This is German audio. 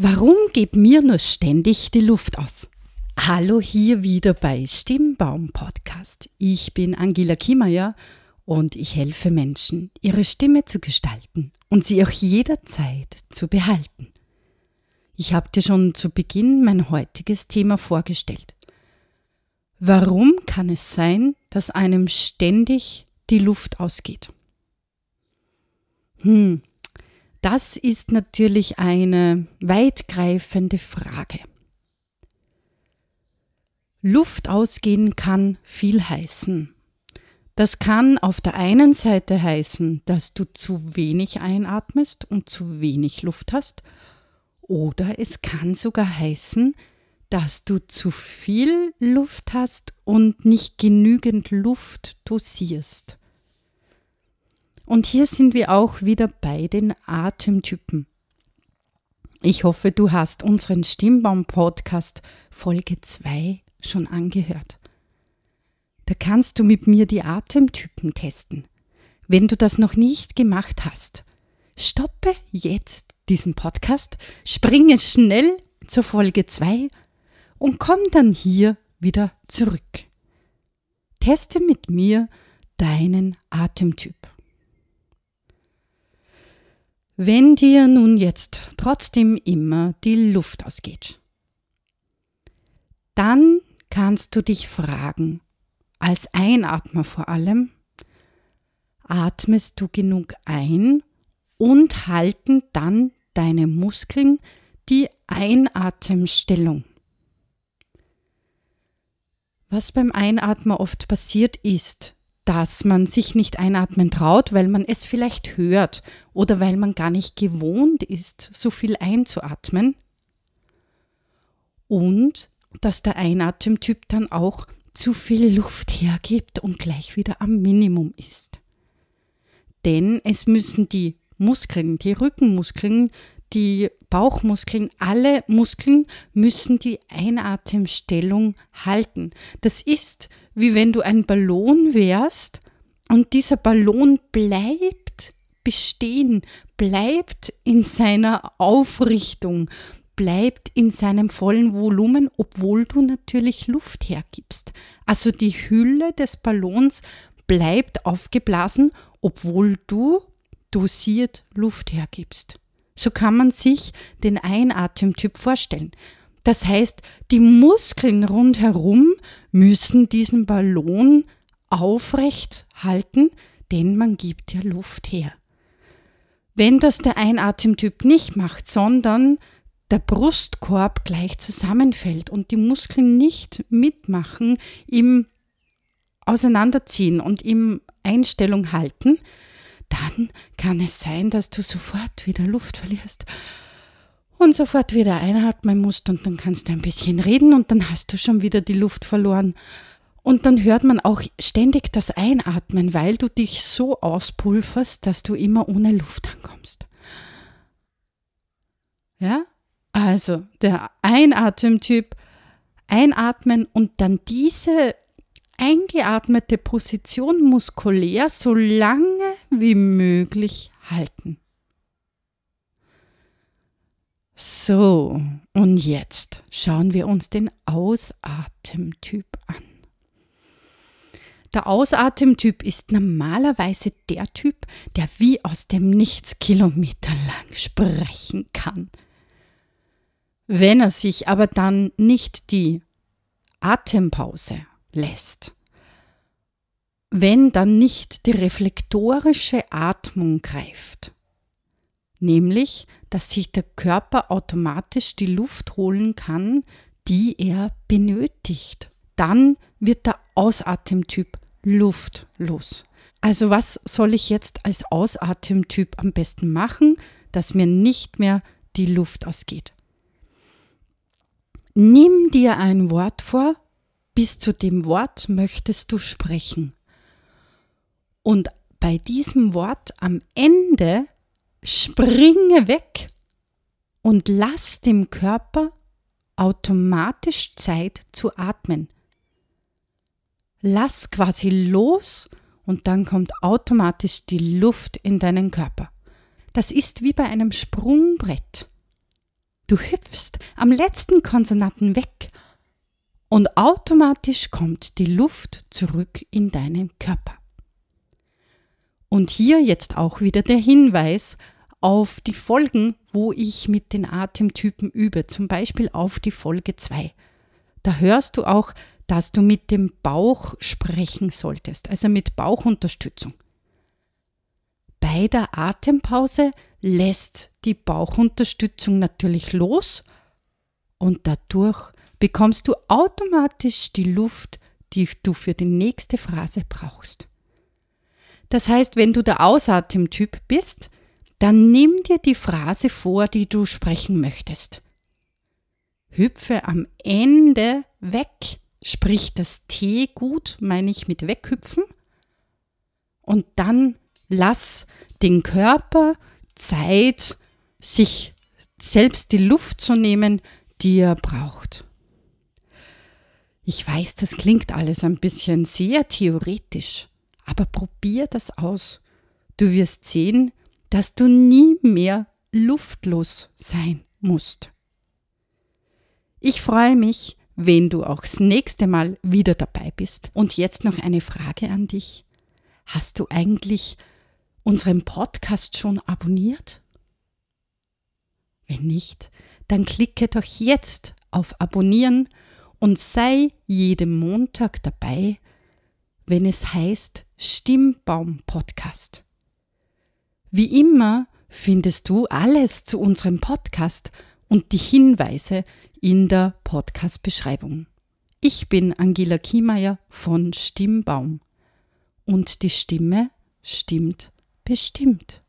Warum geht mir nur ständig die Luft aus? Hallo hier wieder bei Stimmbaum Podcast. Ich bin Angela Kiemeyer und ich helfe Menschen, ihre Stimme zu gestalten und sie auch jederzeit zu behalten. Ich habe dir schon zu Beginn mein heutiges Thema vorgestellt. Warum kann es sein, dass einem ständig die Luft ausgeht? Hm, das ist natürlich eine weitgreifende Frage. Luft ausgehen kann viel heißen. Das kann auf der einen Seite heißen, dass du zu wenig einatmest und zu wenig Luft hast, oder es kann sogar heißen, dass du zu viel Luft hast und nicht genügend Luft dosierst. Und hier sind wir auch wieder bei den Atemtypen. Ich hoffe, du hast unseren Stimmbaum-Podcast Folge 2 schon angehört. Da kannst du mit mir die Atemtypen testen. Wenn du das noch nicht gemacht hast, stoppe jetzt diesen Podcast, springe schnell zur Folge 2 und komm dann hier wieder zurück. Teste mit mir deinen Atemtyp. Wenn dir nun jetzt trotzdem immer die Luft ausgeht, dann kannst du dich fragen, als Einatmer vor allem, atmest du genug ein und halten dann deine Muskeln die Einatemstellung. Was beim Einatmen oft passiert ist, dass man sich nicht einatmen traut, weil man es vielleicht hört oder weil man gar nicht gewohnt ist, so viel einzuatmen. Und dass der Einatemtyp dann auch zu viel Luft hergibt und gleich wieder am Minimum ist. Denn es müssen die Muskeln, die Rückenmuskeln, die Bauchmuskeln, alle Muskeln müssen die Einatemstellung halten. Das ist wie wenn du ein Ballon wärst und dieser Ballon bleibt bestehen, bleibt in seiner Aufrichtung, bleibt in seinem vollen Volumen, obwohl du natürlich Luft hergibst. Also die Hülle des Ballons bleibt aufgeblasen, obwohl du dosiert Luft hergibst. So kann man sich den Einatemtyp vorstellen. Das heißt, die Muskeln rundherum müssen diesen Ballon aufrecht halten, denn man gibt ja Luft her. Wenn das der Einatemtyp nicht macht, sondern der Brustkorb gleich zusammenfällt und die Muskeln nicht mitmachen im Auseinanderziehen und im Einstellung halten, dann kann es sein, dass du sofort wieder Luft verlierst und sofort wieder einatmen musst und dann kannst du ein bisschen reden und dann hast du schon wieder die Luft verloren. Und dann hört man auch ständig das Einatmen, weil du dich so auspulverst, dass du immer ohne Luft ankommst. Ja? Also der Einatemtyp, einatmen und dann diese eingeatmete Position muskulär so lange wie möglich halten. So, und jetzt schauen wir uns den Ausatemtyp an. Der Ausatemtyp ist normalerweise der Typ, der wie aus dem Nichts kilometerlang sprechen kann. Wenn er sich aber dann nicht die Atempause lässt, wenn dann nicht die reflektorische Atmung greift, nämlich dass sich der Körper automatisch die Luft holen kann, die er benötigt. Dann wird der Ausatemtyp luftlos. Also was soll ich jetzt als Ausatemtyp am besten machen, dass mir nicht mehr die Luft ausgeht? Nimm dir ein Wort vor, bis zu dem Wort möchtest du sprechen. Und bei diesem Wort am Ende springe weg und lass dem Körper automatisch Zeit zu atmen. Lass quasi los und dann kommt automatisch die Luft in deinen Körper. Das ist wie bei einem Sprungbrett. Du hüpfst am letzten Konsonanten weg und automatisch kommt die Luft zurück in deinen Körper. Und hier jetzt auch wieder der Hinweis auf die Folgen, wo ich mit den Atemtypen übe, zum Beispiel auf die Folge 2. Da hörst du auch, dass du mit dem Bauch sprechen solltest, also mit Bauchunterstützung. Bei der Atempause lässt die Bauchunterstützung natürlich los und dadurch bekommst du automatisch die Luft, die du für die nächste Phrase brauchst. Das heißt, wenn du der Ausatemtyp bist, dann nimm dir die Phrase vor, die du sprechen möchtest. Hüpfe am Ende weg, sprich das T gut, meine ich mit weghüpfen, und dann lass den Körper Zeit, sich selbst die Luft zu nehmen, die er braucht. Ich weiß, das klingt alles ein bisschen sehr theoretisch, aber probier das aus. Du wirst sehen, dass du nie mehr luftlos sein musst. Ich freue mich, wenn du auch das nächste Mal wieder dabei bist. Und jetzt noch eine Frage an dich. Hast du eigentlich unseren Podcast schon abonniert? Wenn nicht, dann klicke doch jetzt auf Abonnieren und sei jeden Montag dabei, wenn es heißt Stimmbaum Podcast. Wie immer findest du alles zu unserem Podcast und die Hinweise in der Podcast-Beschreibung. Ich bin Angela Kiemeier von Stimmbaum und die Stimme stimmt bestimmt.